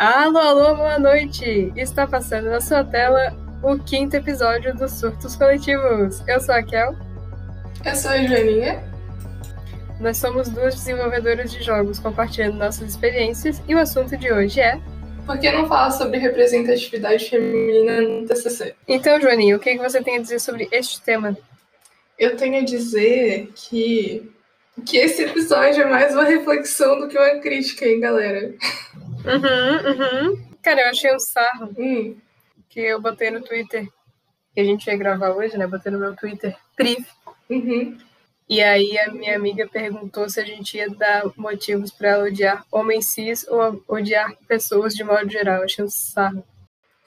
Alô, alô, boa noite! Está passando na sua tela o quinto episódio dos Surtos Coletivos. Eu sou a Kel. Eu sou a Joaninha. Nós somos duas desenvolvedoras de jogos compartilhando nossas experiências e o assunto de hoje é. Por que não falar sobre representatividade feminina no TCC? Então, Joaninha, o que você tem a dizer sobre este tema? Eu tenho a dizer que, que esse episódio é mais uma reflexão do que uma crítica, hein, galera? Uhum, uhum. Cara, eu achei um sarro Hum, que eu botei no Twitter, que a gente ia gravar hoje, né? Botei no meu Twitter, priv. uhum. E aí a minha amiga perguntou se a gente ia dar motivos pra ela odiar homens cis ou odiar pessoas de modo geral. Eu achei um sarro.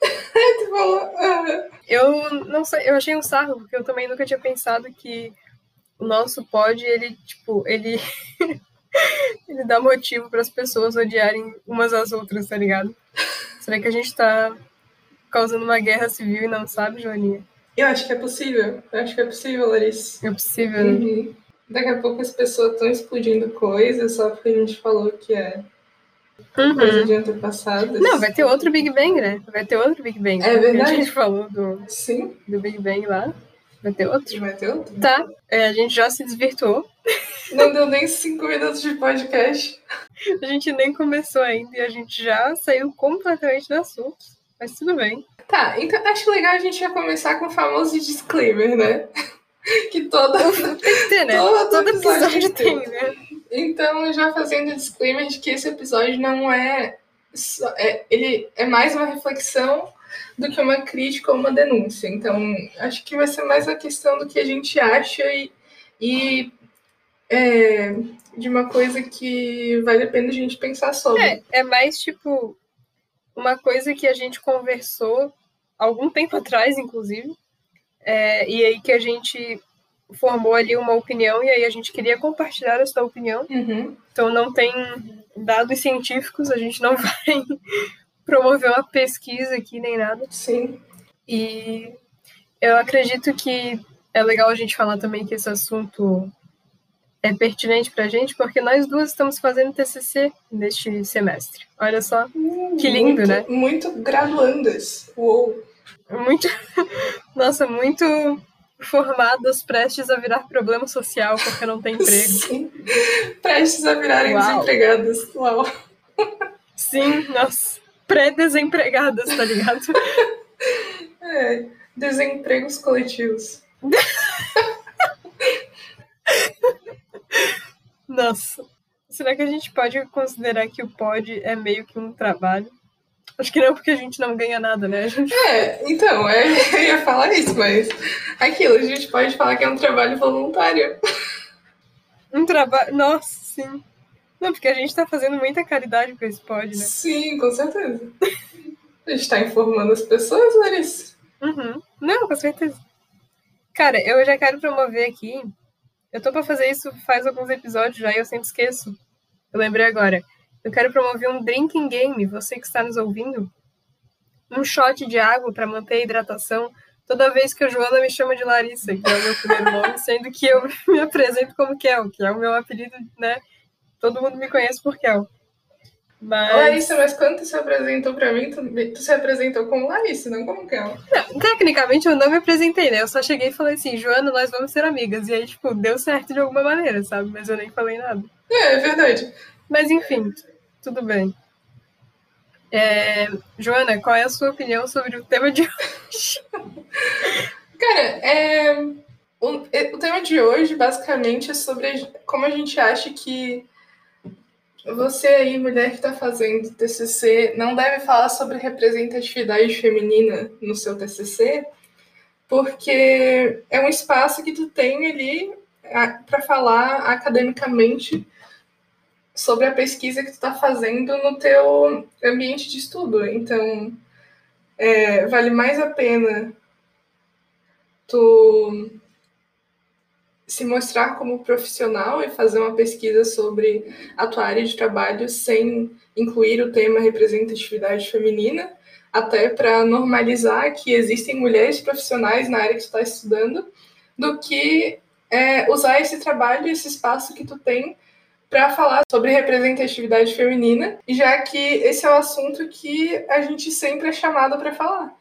Tu falou, Eu não sei, eu achei um sarro, porque eu também nunca tinha pensado que o nosso pod, ele, tipo, ele. ele dá motivo para as pessoas odiarem umas às outras, tá ligado? Será que a gente tá causando uma guerra civil e não sabe, Joaninha? eu acho que é possível. Eu acho que é possível, Larissa. É possível, né? Uhum. Daqui a pouco as pessoas estão explodindo coisas só porque a gente falou que é coisa Uhum. de antepassados. Não, vai ter outro Big Bang, né? Vai ter outro Big Bang. É verdade. A gente falou do, Sim, do Big Bang lá. Vai ter outro. vai ter outro. Tá, é, a gente já se desvirtuou. Não deu nem cinco minutos de podcast. A gente nem começou ainda e a gente já saiu completamente do assunto. Mas tudo bem. Tá, então acho legal a gente já começar com o famoso disclaimer, né? que toda. Tem que ter, né? Todo Todo episódio episódio tem. tem, né? Então, já fazendo o disclaimer de que esse episódio não é, só- é. Ele é mais uma reflexão do que uma crítica ou uma denúncia. Então, acho que vai ser mais a questão do que a gente acha e, e é, de uma coisa que vale a pena a gente pensar sobre. É, é mais tipo uma coisa que a gente conversou algum tempo atrás, inclusive. É, e aí que a gente formou ali uma opinião e aí a gente queria compartilhar essa opinião. Uhum. Então não tem dados científicos, a gente não vai promover uma pesquisa aqui nem nada. Sim. E eu acredito que é legal a gente falar também que esse assunto é pertinente pra gente, porque nós duas estamos fazendo TCC neste semestre. Olha só, Que lindo, muito, né? Muito graduandas. Uou. muito, nossa, muito formadas, prestes a virar problema social porque não tem emprego. Sim. Prestes a virarem Uau. desempregadas. Uau. Sim, nossa, pré-desempregadas, tá ligado? É, desempregos coletivos. Nossa. Será que a gente pode considerar que o pod é meio que um trabalho? Acho que não, porque a gente não ganha nada, né? Gente... É, então, é, eu ia falar isso, mas aquilo, a gente pode falar que é um trabalho voluntário. Um trabalho. Nossa, sim. Não, porque a gente tá fazendo muita caridade com esse pod, né? Sim, com certeza. A gente tá informando as pessoas, Larissa. Uhum. Não, com certeza. Cara, eu já quero promover aqui. Eu tô pra fazer isso faz alguns episódios já e eu sempre esqueço. Eu lembrei agora. Eu quero promover um drinking game, você que está nos ouvindo. Um shot de água pra manter a hidratação toda vez que a Joana me chama de Larissa, que é o meu primeiro nome, sendo que eu me apresento como Kel, que é o meu apelido, né? Todo mundo me conhece por Kel. Mas. Larissa, mas quando tu se apresentou pra mim, tu, tu se apresentou como Larissa, não como Kel. Não, tecnicamente eu não me apresentei, né? Eu só cheguei e falei assim, Joana, nós vamos ser amigas. E aí, tipo, deu certo de alguma maneira, sabe? Mas eu nem falei nada. É, é verdade. Mas enfim, tudo bem. É, Joana, qual é a sua opinião sobre o tema de hoje? Cara, é, o, é, o tema de hoje basicamente é sobre como a gente acha que você aí, mulher que está fazendo TCC, não deve falar sobre representatividade feminina no seu TCC, porque é um espaço que tu tem ali para falar academicamente sobre a pesquisa que tu está fazendo no teu ambiente de estudo. Então, é, vale mais a pena tu se mostrar como profissional e fazer uma pesquisa sobre a tua área de trabalho sem incluir o tema representatividade feminina, até para normalizar que existem mulheres profissionais na área que tu está estudando, do que é, usar esse trabalho, esse espaço que tu tem para falar sobre representatividade feminina, já que esse é o assunto que a gente sempre é chamado para falar.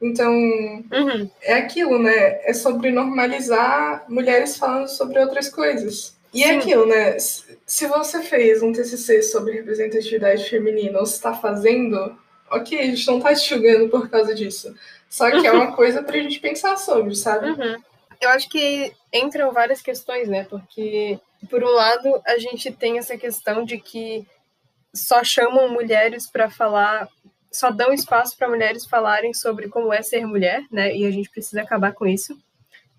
Então, Uhum. é aquilo, né? É sobre normalizar mulheres falando sobre outras coisas. E é aquilo, né? Se você fez um TCC sobre representatividade feminina ou se está fazendo, ok, a gente não tá te julgando por causa disso. Só que é uma coisa pra gente pensar sobre, sabe? Uhum. Eu acho que entram várias questões, né? Porque, por um lado, a gente tem essa questão de que só chamam mulheres para falar, só dão espaço para mulheres falarem sobre como é ser mulher, né? E a gente precisa acabar com isso.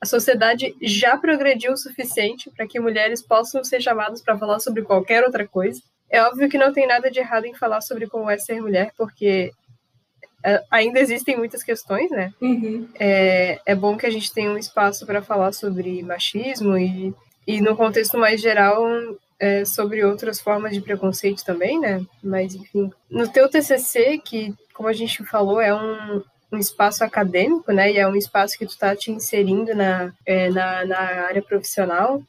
A sociedade já progrediu o suficiente para que mulheres possam ser chamadas para falar sobre qualquer outra coisa. É óbvio que não tem nada de errado em falar sobre como é ser mulher, porque é, ainda existem muitas questões, né? Uhum. É, é bom que a gente tenha um espaço para falar sobre machismo e, e no contexto mais geral, é, sobre outras formas de preconceito também, né? Mas, enfim. No teu TCC, que, como a gente falou, é um, um espaço acadêmico, né? E é um espaço que tu tá te inserindo na, é, na, na área profissional.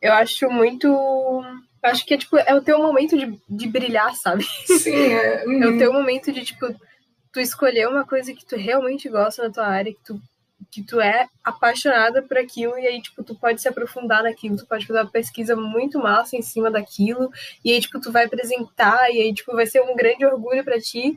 Eu acho muito... Acho que é, tipo, é o teu momento de, de brilhar, sabe? Sim, é. É uhum. o teu momento de, tipo, tu escolher uma coisa que tu realmente gosta na tua área, que tu, que tu é apaixonada por aquilo, e aí, tipo, tu pode se aprofundar naquilo, tu pode fazer uma pesquisa muito massa em cima daquilo, e aí, tipo, tu vai apresentar, e aí, tipo, vai ser um grande orgulho para ti,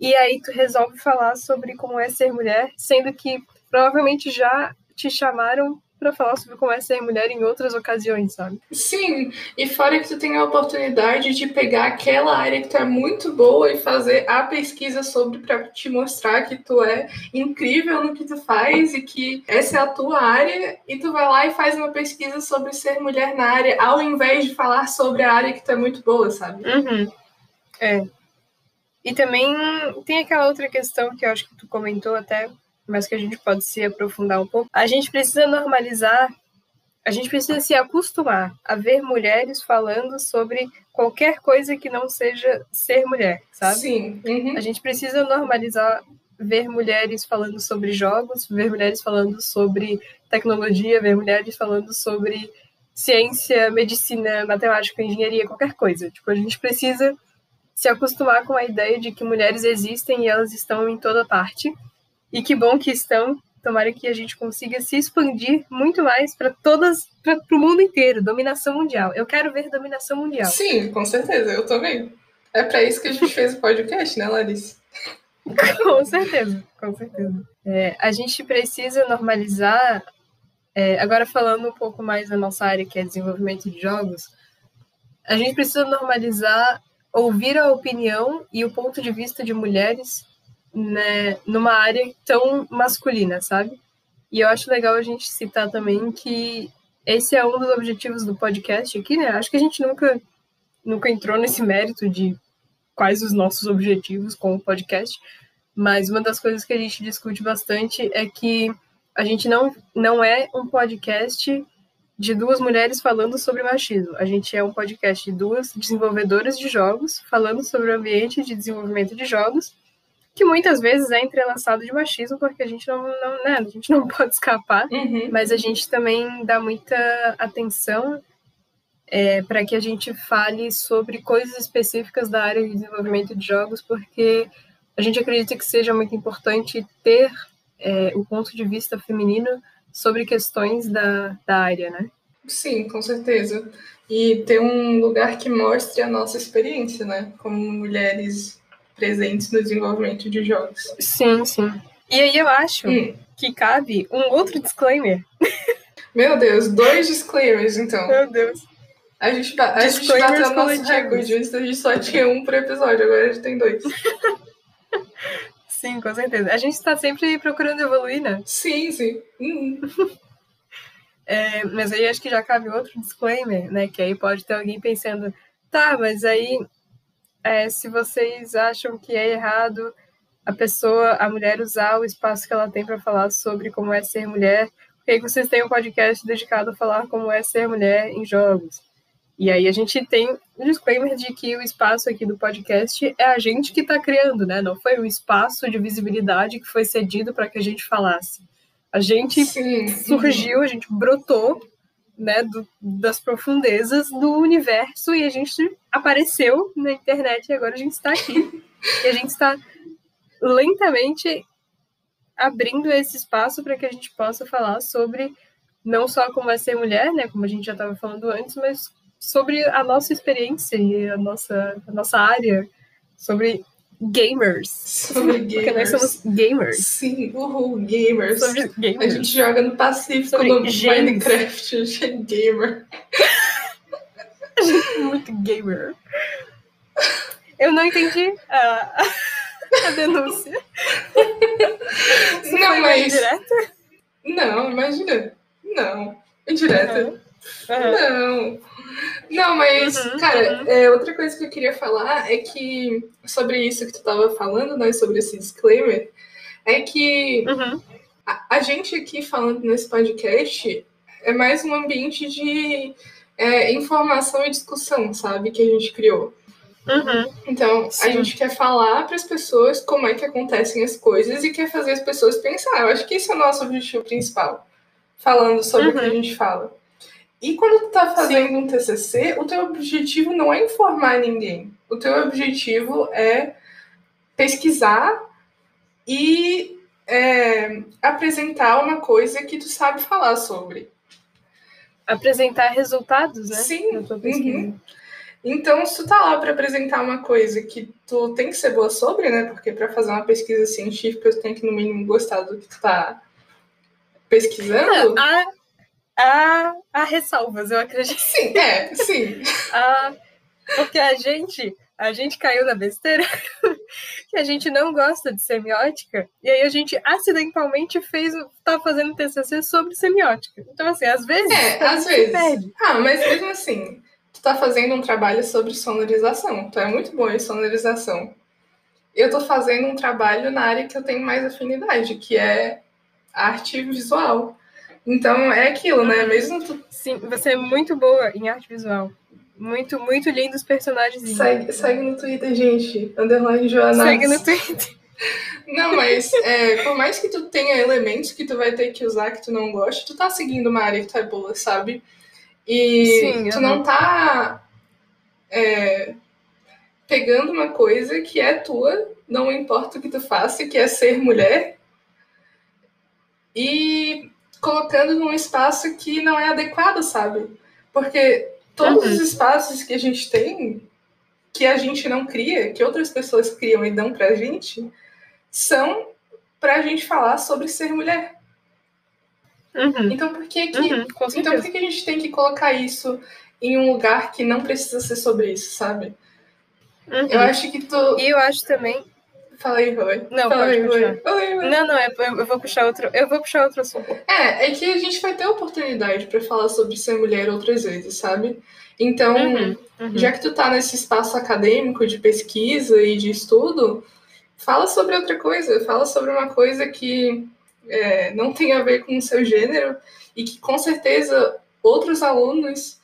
e aí tu resolve falar sobre como é ser mulher, sendo que provavelmente já te chamaram para falar sobre como é ser mulher em outras ocasiões, sabe? Sim, e fora que tu tem a oportunidade de pegar aquela área que tu é muito boa e fazer a pesquisa sobre para te mostrar que tu é incrível no que tu faz e que essa é a tua área e tu vai lá e faz uma pesquisa sobre ser mulher na área ao invés de falar sobre a área que tu é muito boa, sabe? Uhum. É. E também tem aquela outra questão que eu acho que tu comentou até, mas que a gente pode se aprofundar um pouco. A gente precisa normalizar, a gente precisa se acostumar a ver mulheres falando sobre qualquer coisa que não seja ser mulher, sabe? Sim. Uhum. A gente precisa normalizar ver mulheres falando sobre jogos, ver mulheres falando sobre tecnologia, ver mulheres falando sobre ciência, medicina, matemática, engenharia, qualquer coisa. Tipo, a gente precisa se acostumar com a ideia de que mulheres existem e elas estão em toda parte. E que bom que estão. Tomara que a gente consiga se expandir muito mais para todas, para o mundo inteiro, dominação mundial. Eu quero ver dominação mundial. Sim, com certeza, eu também. É para isso que a gente fez o podcast, né, Larissa? com certeza, com certeza. É, a gente precisa normalizar. É, agora falando um pouco mais da nossa área, que é desenvolvimento de jogos, a gente precisa normalizar ouvir a opinião e o ponto de vista de mulheres né, numa área tão masculina, sabe? E eu acho legal a gente citar também que esse é um dos objetivos do podcast aqui, né? Acho que a gente nunca, nunca entrou nesse mérito de quais os nossos objetivos com o podcast, mas uma das coisas que a gente discute bastante é que a gente não, não é um podcast de duas mulheres falando sobre machismo. A gente é um podcast de duas desenvolvedoras de jogos falando sobre o ambiente de desenvolvimento de jogos que muitas vezes é entrelaçado de machismo, porque a gente não, não, né, a gente não pode escapar, Uhum. mas a gente também dá muita atenção é, para que a gente fale sobre coisas específicas da área de desenvolvimento de jogos, porque a gente acredita que seja muito importante ter é, o ponto de vista feminino sobre questões da, da área, né? Sim, com certeza. E ter um lugar que mostre a nossa experiência, né? Como mulheres presentes no desenvolvimento de jogos. Sim, sim. E aí eu acho Hum. que cabe um outro disclaimer. Meu Deus, dois disclaimers, então. Meu Deus. A gente, a gente bateu nosso coletivos. recorde. A gente só tinha um por episódio, agora a gente tem dois. Sim, com certeza. A gente está sempre procurando evoluir, né? Sim, sim. Uhum. É, mas aí acho que já cabe outro disclaimer, né? Que aí pode ter alguém pensando, tá, mas aí é, se vocês acham que é errado a pessoa, a mulher usar o espaço que ela tem para falar sobre como é ser mulher, por que que vocês têm um podcast dedicado a falar como é ser mulher em jogos? E aí a gente tem um disclaimer de que o espaço aqui do podcast é a gente que está criando, né? Não foi um espaço de visibilidade que foi cedido para que a gente falasse. A gente Sim. surgiu, a gente brotou né, do, das profundezas do universo e a gente apareceu na internet e agora a gente está aqui. e a gente está lentamente abrindo esse espaço para que a gente possa falar sobre não só como é ser mulher, né, como a gente já estava falando antes, mas sobre a nossa experiência e a nossa, a nossa área, sobre gamers. Sobre gamers. Porque nós somos gamers. Sim, uhul, gamers. Sobre gamers. A gente joga no Pacífico, Sobre no genes. Minecraft, a gente é gamer. Muito gamer. Eu não entendi a, a denúncia. Isso Não, mas- indireta? Não, imagina. Não. Indireta. Aham. Não. Não, mas, Uhum, cara, uhum. é, outra coisa que eu queria falar é que, sobre isso que tu tava falando, né, sobre esse disclaimer, é que Uhum. a, a gente aqui falando nesse podcast é mais um ambiente de é, informação e discussão, sabe, que a gente criou. Uhum. Então, a Sim. gente quer falar para as pessoas como é que acontecem as coisas e quer fazer as pessoas pensar. Eu acho que esse é o nosso objetivo principal, falando sobre o que a Uhum. gente fala. E quando tu tá fazendo um TCC, o teu objetivo não é informar ninguém. O teu objetivo é pesquisar e é, apresentar uma coisa que tu sabe falar sobre. Apresentar resultados, né? Sim, uhum. Então, se tu tá lá para apresentar uma coisa que tu tem que ser boa sobre, né? Porque para fazer uma pesquisa científica, tu tem que, no mínimo, gostar do que tu tá pesquisando. Há, há, há ressalvas, eu acredito. Sim, é, sim. Porque a gente, a gente caiu na besteira que a gente não gosta de semiótica, e aí a gente acidentalmente fez, tá fazendo TCC sobre semiótica. Então, assim, às vezes. É, a às vezes. perde. Ah, mas mesmo assim, tu tá fazendo um trabalho sobre sonorização. Tu é muito bom em sonorização. Eu tô fazendo um trabalho na área que eu tenho mais afinidade, que é arte visual. Então é aquilo, né? Mesmo tu Sim, você é muito boa em arte visual. Muito, muito lindos personagens. segue, segue no Twitter, gente. Underline Joana. Segue no Twitter. Não, mas é, por mais que tu tenha elementos que tu vai ter que usar que tu não gosta, tu tá seguindo uma área que tu é boa, sabe? E Sim, tu não tá é, pegando uma coisa que é tua, não importa o que tu faça, que é ser mulher, e colocando num espaço que não é adequado, sabe? Porque todos Uhum. os espaços que a gente tem, que a gente não cria, que outras pessoas criam e dão pra gente, são pra gente falar sobre ser mulher. Uhum. Então por que que, Uhum, então por que, que a gente tem que colocar isso em um lugar que não precisa ser sobre isso, sabe? Uhum. Eu acho que tu. E eu acho também. Fala aí, Rui. Não, Fala aí, Rui. puxar. Fala aí, Rui. Não, não, é, eu vou puxar outro. Eu vou puxar outro assunto. É, é que a gente vai ter oportunidade pra falar sobre ser mulher outras vezes, sabe? Então, Uhum, uhum. já que tu tá nesse espaço acadêmico de pesquisa e de estudo, fala sobre outra coisa, fala sobre uma coisa que é, não tem a ver com o seu gênero e que com certeza outros alunos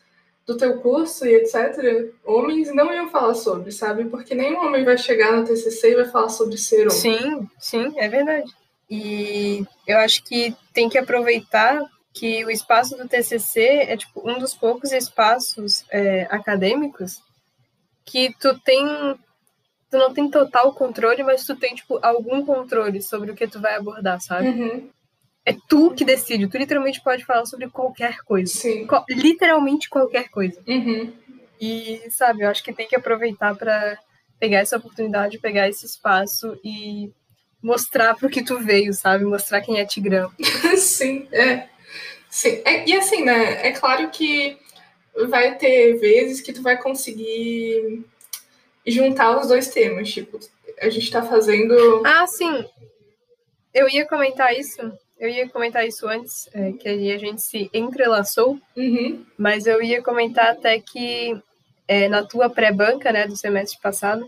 do teu curso e etc., homens não iam falar sobre, sabe? Porque nenhum homem vai chegar no TCC e vai falar sobre ser homem. Sim, sim, é verdade. E eu acho que tem que aproveitar que o espaço do TCC é tipo um dos poucos espaços é, acadêmicos que tu tem tu não tem total controle, mas tu tem tipo algum controle sobre o que tu vai abordar, sabe? Uhum, É tu que decide, tu literalmente pode falar sobre qualquer coisa. sim. Co- literalmente qualquer coisa. Uhum. E, sabe, eu acho que tem que aproveitar para pegar essa oportunidade, pegar esse espaço e mostrar pro que tu veio, sabe? Mostrar quem é Tigrão. Sim, é. Sim. É, e assim, né? É claro que vai ter vezes que tu vai conseguir juntar os dois temas. Tipo, a gente tá fazendo. Ah, sim. Eu ia comentar isso. Eu ia comentar isso antes, é, que aí a gente se entrelaçou, Uhum. mas eu ia comentar até que é, na tua pré-banca, né, do semestre passado,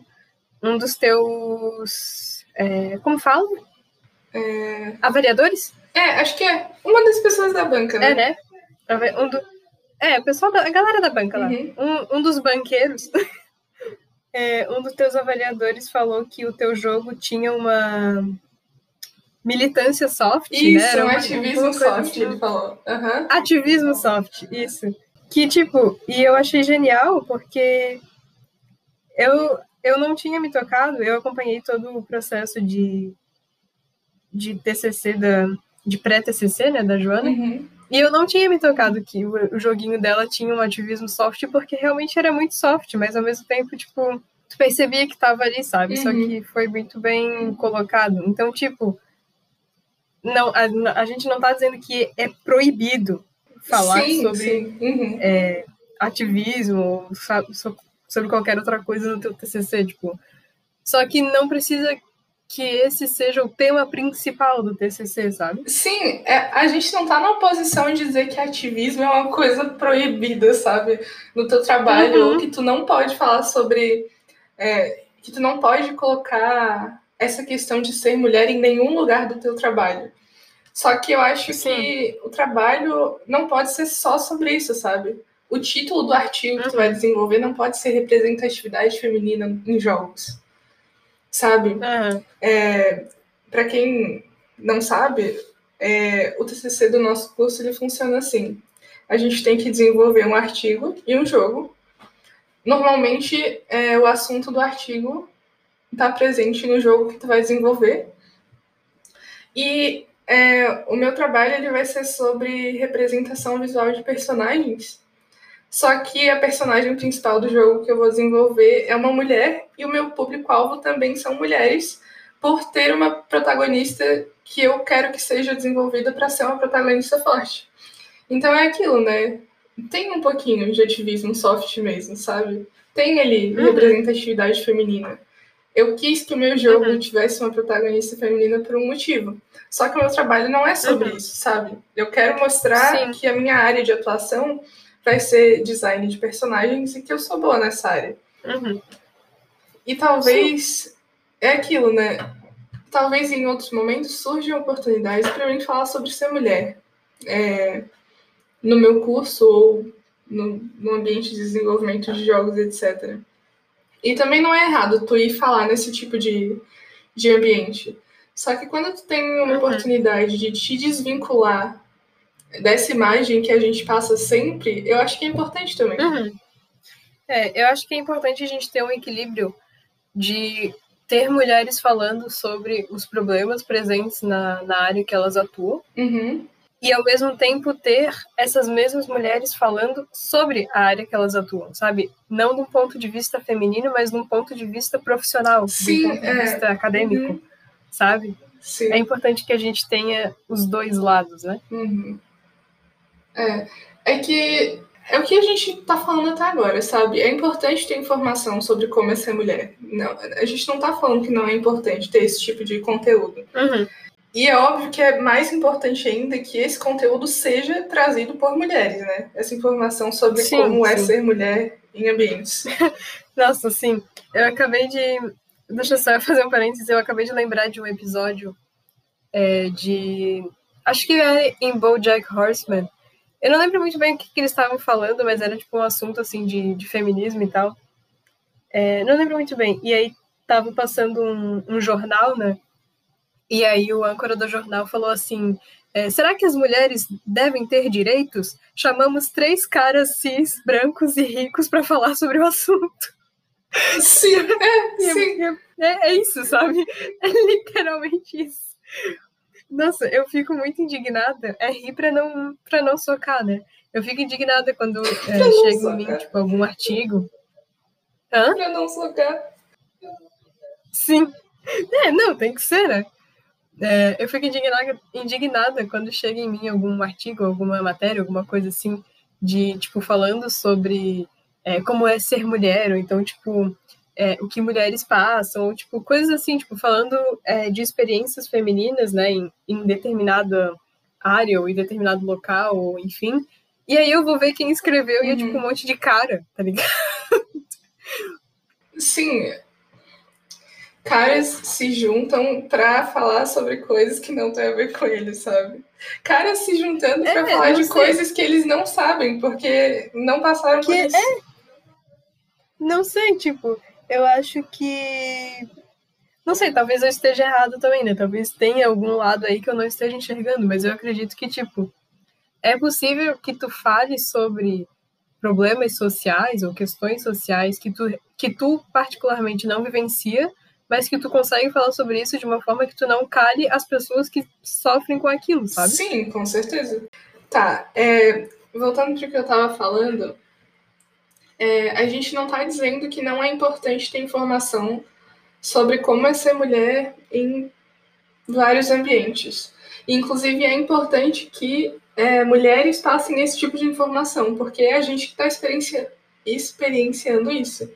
um dos teus. é, como fala? É... Avaliadores? é, acho que é uma das pessoas da banca, né? É, né? Um do, é, o pessoal da a galera da banca lá. Uhum. Um, um dos banqueiros, é, um dos teus avaliadores falou que o teu jogo tinha uma militância soft, isso, né? Era um ativismo soft, ele falou. Uhum. Ativismo soft, isso. Que, tipo, e eu achei genial porque eu, eu não tinha me tocado, eu acompanhei todo o processo de, de TCC, da, de pré-TCC, né, da Joana, uhum. e eu não tinha me tocado que o, o joguinho dela tinha um ativismo soft, porque realmente era muito soft, mas ao mesmo tempo, tipo, tu percebia que tava ali, sabe? Uhum. Só que foi muito bem colocado. Então, tipo, não, a, a gente não tá dizendo que é proibido falar sim, sobre sim. Uhum. É, ativismo, sobre qualquer outra coisa no teu TCC, tipo. Só que não precisa que esse seja o tema principal do TCC, sabe? Sim, é, a gente não tá na posição de dizer que ativismo é uma coisa proibida, sabe? No teu trabalho, uhum. que tu não pode falar sobre. É, que tu não pode colocar essa questão de ser mulher em nenhum lugar do teu trabalho. Só que eu acho Sim. que o trabalho não pode ser só sobre isso, sabe? O título do artigo uhum. que tu vai desenvolver não pode ser representatividade feminina em jogos, sabe? Uhum. É, Para quem não sabe, é, o TCC do nosso curso ele funciona assim: a gente tem que desenvolver um artigo e um jogo. Normalmente, é, o assunto do artigo está presente no jogo que tu vai desenvolver. E é, o meu trabalho ele vai ser sobre representação visual de personagens. Só que a personagem principal do jogo que eu vou desenvolver é uma mulher e o meu público-alvo também são mulheres, por ter uma protagonista que eu quero que seja desenvolvida para ser uma protagonista forte. Então é aquilo, né? Tem um pouquinho de ativismo soft mesmo, sabe? Tem ali uhum. representatividade feminina. Eu quis que o meu jogo uhum. tivesse uma protagonista feminina por um motivo. Só que o meu trabalho não é sobre uhum. isso, sabe? Eu quero mostrar Sim. que a minha área de atuação vai ser design de personagens e que eu sou boa nessa área. Uhum. E talvez Sim. é aquilo, né? Talvez em outros momentos surjam oportunidades para mim falar sobre ser mulher. É, no meu curso ou no, no ambiente de desenvolvimento de jogos, etc. E também não é errado tu ir falar nesse tipo de, de ambiente. Só que quando tu tem uma uhum. oportunidade de te desvincular dessa imagem que a gente passa sempre, eu acho que é importante também. Uhum. É, eu acho que é importante a gente ter um equilíbrio de ter mulheres falando sobre os problemas presentes na, na área que elas atuam uhum. E ao mesmo tempo ter essas mesmas mulheres falando sobre a área que elas atuam, sabe? Não de um ponto de vista feminino, mas de um ponto de vista profissional, Sim, de um ponto de é. vista acadêmico. Uhum sabe? Sim. É importante que a gente tenha os dois lados, né? Uhum. É. É que é o que a gente tá falando até agora, sabe? É importante ter informação sobre como é ser mulher. Não, a gente não tá falando que não é importante ter esse tipo de conteúdo. Uhum. E é óbvio que é mais importante ainda que esse conteúdo seja trazido por mulheres, né? Essa informação sobre sim, como é sim. é ser mulher em ambientes. Nossa, sim. Eu acabei de Deixa eu só fazer um parênteses. Eu acabei de lembrar de um episódio é, de. Acho que é em Bojack Horseman. Eu não lembro muito bem o que, que eles estavam falando, mas era tipo um assunto assim de, de feminismo e tal. É, não lembro muito bem. E aí tava passando um, um jornal, né? E aí o âncora do jornal falou assim: é, será que as mulheres devem ter direitos? Chamamos três caras cis, brancos e ricos para falar sobre o assunto. Sim, é, sim. É, é isso, sabe? É literalmente isso. Nossa, eu fico muito indignada. É rir pra não, pra não socar, né? Eu fico indignada quando é, chega em mim, tipo, algum artigo. Hã? Pra não socar. Sim. É, não, tem que ser, né? É, eu fico indignada, indignada quando chega em mim algum artigo, alguma matéria, alguma coisa assim, de, tipo, falando sobre é, como é ser mulher, ou então, tipo, é, o que mulheres passam, ou, tipo, coisas assim, tipo, falando é, de experiências femininas, né, em, em determinada área, ou em determinado local, ou enfim. E aí eu vou ver quem escreveu uhum. e é, tipo, um uhum. monte de cara, tá ligado? Sim, caras se juntam para falar sobre coisas que não têm a ver com eles, sabe? Caras se juntando para é, falar de sei. coisas que eles não sabem, porque não passaram que por isso. É, não sei, tipo, eu acho que. Não sei, talvez eu esteja errado também, né? Talvez tenha algum lado aí que eu não esteja enxergando, mas eu acredito que, tipo, é possível que tu fale sobre problemas sociais ou questões sociais que tu, que tu particularmente não vivencia, mas que tu consegue falar sobre isso de uma forma que tu não cale as pessoas que sofrem com aquilo, sabe? Sim, com certeza. Tá, é, voltando para o que eu estava falando, é, a gente não está dizendo que não é importante ter informação sobre como é ser mulher em vários ambientes. Inclusive, é importante que é, mulheres passem esse tipo de informação, porque é a gente que está experienci experienciando isso.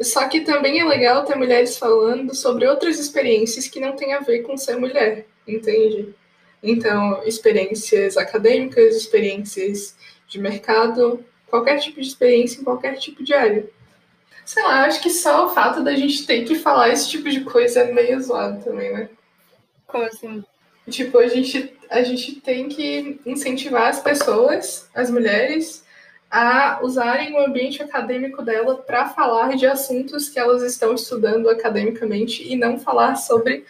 Só que também é legal ter mulheres falando sobre outras experiências que não têm a ver com ser mulher, entende? Então, experiências acadêmicas, experiências de mercado, qualquer tipo de experiência em qualquer tipo de área. Sei lá, acho que só o fato da gente ter que falar esse tipo de coisa é meio zoado também, né? Como assim? Tipo, a gente, a gente tem que incentivar as pessoas, as mulheres, a usarem o ambiente acadêmico dela para falar de assuntos que elas estão estudando academicamente e não falar sobre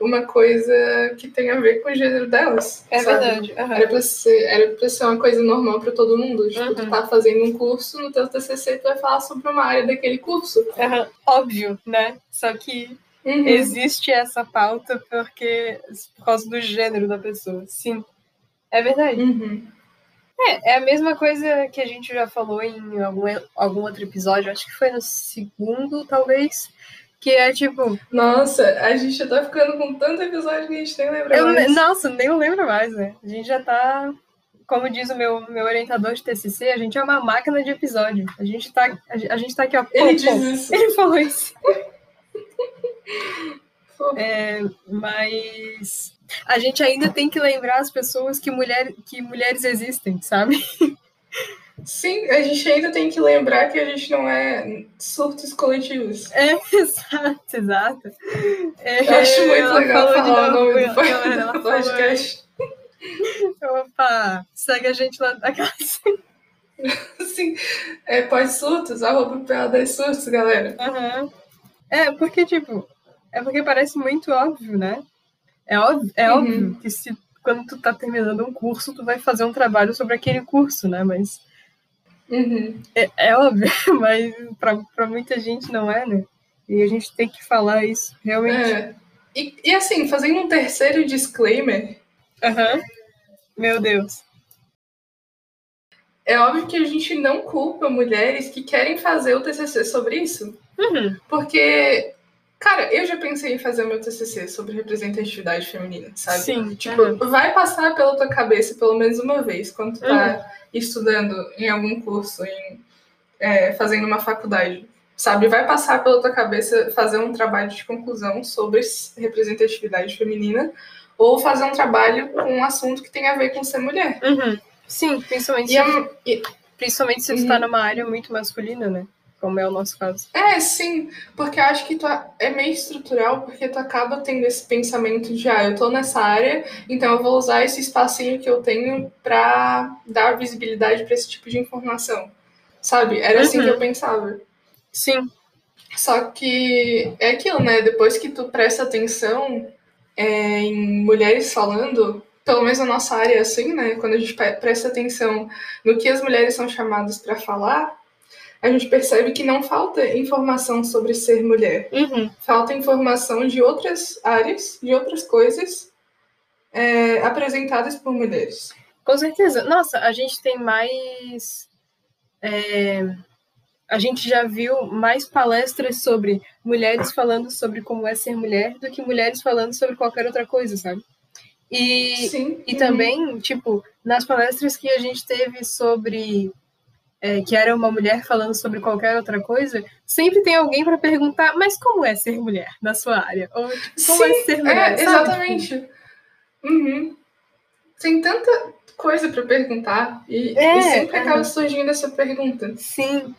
uma coisa que tem a ver com o gênero delas. É sabe? verdade. Uhum. Era pra ser, era pra ser uma coisa normal para todo mundo. Tipo, Uhum. tu tá fazendo um curso, no teu TCC tu vai falar sobre uma área daquele curso. Uhum. Óbvio, né? Só que Uhum. existe essa pauta porque por causa do gênero da pessoa. Sim. É verdade. É, é a mesma coisa que a gente já falou em algum, algum outro episódio, acho que foi no segundo, talvez. Que é tipo. Nossa, a gente já tá ficando com tanto episódio que a gente nem lembra Eu, mais. nossa, nem lembro mais, né? A gente já tá. Como diz o meu, meu orientador de TCC, a gente é uma máquina de episódio. A gente tá, a, a gente tá aqui, ó. Ele pô, diz pô. isso. Ele falou isso. É, mas a gente ainda tem que lembrar as pessoas que, mulher, que mulheres existem, sabe? Sim, a gente ainda tem que lembrar que a gente não é surtos coletivos. É, exato, exato. É, Eu acho muito ela legal falou de falar o novo, nome do ela- ela do falou- podcast. Opa, segue a gente lá na casa. Sim, é pós-surtos, arroba PA10 surtos, galera. Aham. É, porque, tipo, é porque parece muito óbvio, né? É óbvio, é Uhum. óbvio que se quando tu tá terminando um curso, tu vai fazer um trabalho sobre aquele curso, né? Mas Uhum. é, é óbvio, mas pra, pra muita gente não é, né? E a gente tem que falar isso, realmente. É. E, e assim, fazendo um terceiro disclaimer, Aham. Meu Deus. é óbvio que a gente não culpa mulheres que querem fazer o TCC sobre isso. Uhum. Porque, cara, eu já pensei em fazer o meu TCC sobre representatividade feminina, sabe? Sim. Tipo, vai passar pela tua cabeça pelo menos uma vez quando tu tá estudando em algum curso, em, é, fazendo uma faculdade. Sabe, vai passar pela tua cabeça fazer um trabalho de conclusão sobre representatividade feminina ou fazer um trabalho com um assunto que tem a ver com ser mulher. Uhum. Sim, principalmente, E, a- e- principalmente se tu Uhum. tá numa área muito masculina, né? Como é o nosso caso. É, sim, porque eu acho que tu a- é meio estrutural, porque tu acaba tendo esse pensamento de, ah, eu tô nessa área, então eu vou usar esse espacinho que eu tenho pra dar visibilidade pra esse tipo de informação. Sabe? Era assim Uhum. que eu pensava. Sim. Só que é aquilo, né? Depois que tu presta atenção é, em mulheres falando, pelo menos na nossa área é assim, né? Quando a gente presta atenção no que as mulheres são chamadas pra falar, a gente percebe que não falta informação sobre ser mulher. Uhum. Falta informação de outras áreas, de outras coisas é, apresentadas por mulheres. Com certeza. Nossa, a gente tem mais. é, A gente já viu mais palestras sobre mulheres falando sobre como é ser mulher do que mulheres falando sobre qualquer outra coisa, sabe? E, Sim. e uhum. também, tipo, nas palestras que a gente teve sobre. É, que era uma mulher falando sobre qualquer outra coisa, sempre tem alguém para perguntar, mas como é ser mulher na sua área? Ou tipo, como é Sim, ser mulher? É, sabe? exatamente. Uhum. Tem tanta coisa pra perguntar e, É, e sempre é. acaba surgindo essa pergunta. Sim.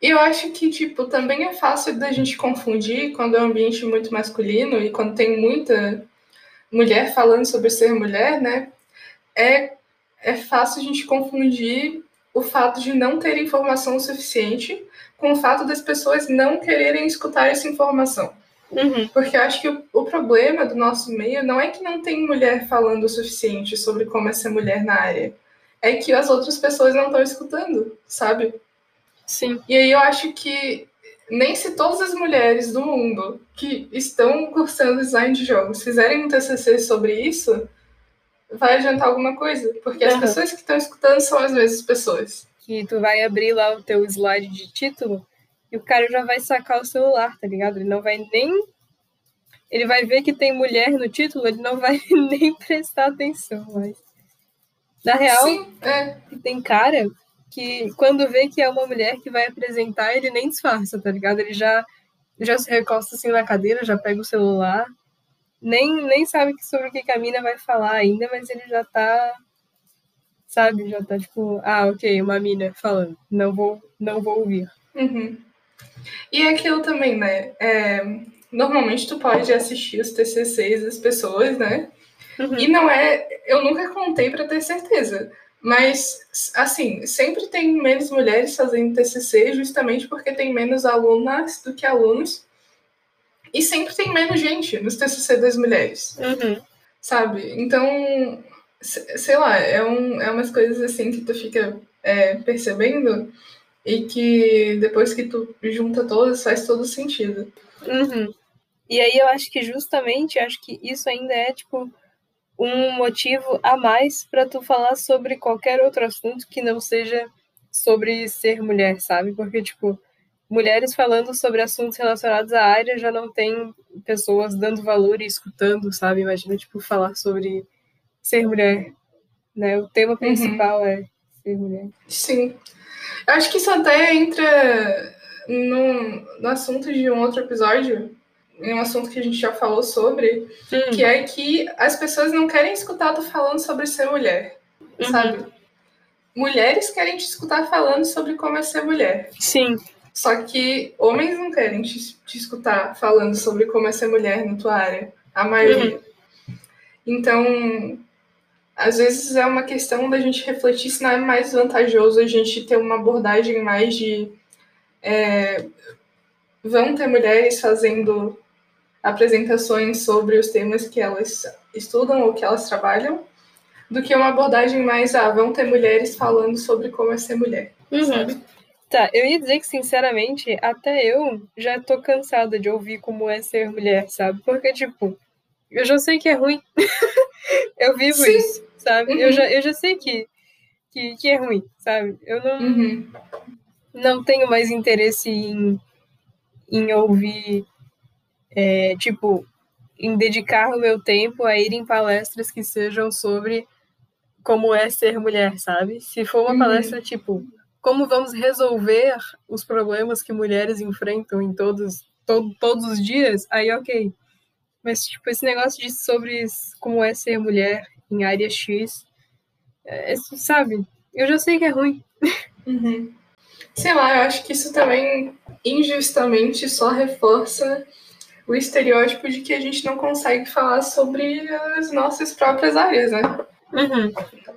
E eu acho que, tipo, também é fácil da gente confundir quando é um ambiente muito masculino e quando tem muita mulher falando sobre ser mulher, né? É, é fácil a gente confundir o fato de não ter informação suficiente com o fato das pessoas não quererem escutar essa informação. Uhum. Porque eu acho que o, o, problema do nosso meio não é que não tem mulher falando o suficiente sobre como é ser mulher na área. É que as outras pessoas não estão escutando, sabe? Sim. E aí eu acho que nem se todas as mulheres do mundo que estão cursando design de jogos fizerem um TCC sobre isso, vai adiantar alguma coisa. Porque as pessoas que estão escutando são as mesmas pessoas. Que tu vai abrir lá o teu slide de título e o cara já vai sacar o celular, tá ligado? Ele não vai nem. Ele vai ver que tem mulher no título, ele não vai nem prestar atenção, mas. Na real, Sim, é. tem cara que quando vê que é uma mulher que vai apresentar, ele nem disfarça, tá ligado? Ele já, já se recosta assim na cadeira, já pega o celular, nem, nem sabe sobre o que a mina vai falar ainda, mas ele já tá, sabe, já tá tipo, ah, ok, uma mina falando, não vou, não vou ouvir. Uhum. E é aquilo também, né? É, normalmente tu pode assistir os TCCs das pessoas, né? Uhum. E não é, eu nunca contei para ter certeza, mas, assim, sempre tem menos mulheres fazendo TCC, justamente porque tem menos alunas do que alunos. E sempre tem menos gente nos TCC das mulheres. Uhum. Sabe? Então, sei lá, é, um, é umas coisas assim que tu fica é, percebendo e que depois que tu junta todas faz todo sentido. Uhum. E aí eu acho que justamente, acho que isso ainda é, tipo, um motivo a mais para tu falar sobre qualquer outro assunto que não seja sobre ser mulher, sabe? Porque, tipo, mulheres falando sobre assuntos relacionados à área já não tem pessoas dando valor e escutando, sabe? Imagina, tipo, falar sobre ser mulher, né? O tema uhum. principal uhum. é ser mulher. Sim. Eu acho que isso até entra no, no assunto de um outro episódio, um assunto que a gente já falou sobre, hum. que é que as pessoas não querem escutar tu falando sobre ser mulher, uhum. sabe? Mulheres querem te escutar falando sobre como é ser mulher. Sim. Só que homens não querem te, te escutar falando sobre como é ser mulher na tua área. A maioria. Uhum. Então, às vezes é uma questão da gente refletir se não é mais vantajoso a gente ter uma abordagem mais de. É, vão ter mulheres fazendo apresentações sobre os temas que elas estudam ou que elas trabalham, do que uma abordagem mais, ah, vão ter mulheres falando sobre como é ser mulher, uhum. sabe? Tá, eu ia dizer que, sinceramente, até eu já tô cansada de ouvir como é ser mulher, sabe? Porque, tipo, eu já sei que é ruim. eu vivo Sim. isso, sabe? Uhum. Eu, já, eu já sei que, que, que é ruim, sabe? Eu não, uhum. não tenho mais interesse em, em ouvir é, tipo, em dedicar o meu tempo a ir em palestras que sejam sobre como é ser mulher, sabe? Se for uma uhum. palestra tipo como vamos resolver os problemas que mulheres enfrentam em todos, to, todos os dias, aí ok. Mas, tipo, esse negócio de sobre como é ser mulher em área X, é, sabe? Eu já sei que é ruim. Uhum. Sei lá, eu acho que isso também injustamente só reforça o estereótipo de que a gente não consegue falar sobre as nossas próprias áreas, né? Uhum.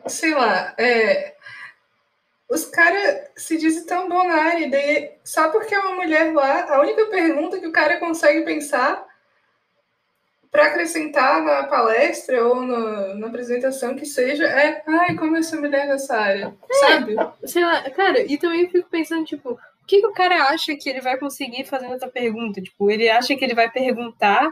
Sei lá, é, os caras se dizem tão bom na área, daí, só porque é uma mulher lá, a única pergunta que o cara consegue pensar para acrescentar na palestra ou na, na, apresentação que seja é, ai, como sou mulher nessa área, é, sabe? Sei lá, cara, e também fico pensando, tipo, que, que o cara acha que ele vai conseguir fazendo essa pergunta? Tipo, ele acha que ele vai perguntar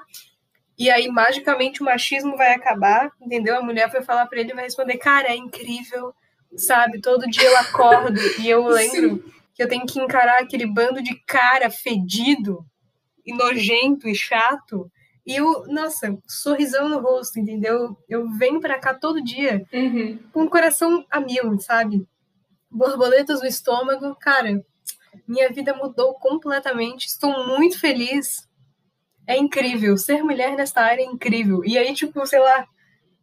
e aí magicamente o machismo vai acabar, entendeu? A mulher vai falar para ele e vai responder: "Cara, é incrível, sabe? Todo dia eu acordo e eu lembro Sim. que eu tenho que encarar aquele bando de cara fedido e nojento e chato". E eu, nossa, sorrisão no rosto, entendeu? Eu venho para cá todo dia uhum. com o coração a mil, sabe? Borboletas no estômago, cara minha vida mudou completamente. Estou muito feliz. É incrível. Ser mulher nesta área é incrível. E aí, tipo, sei lá,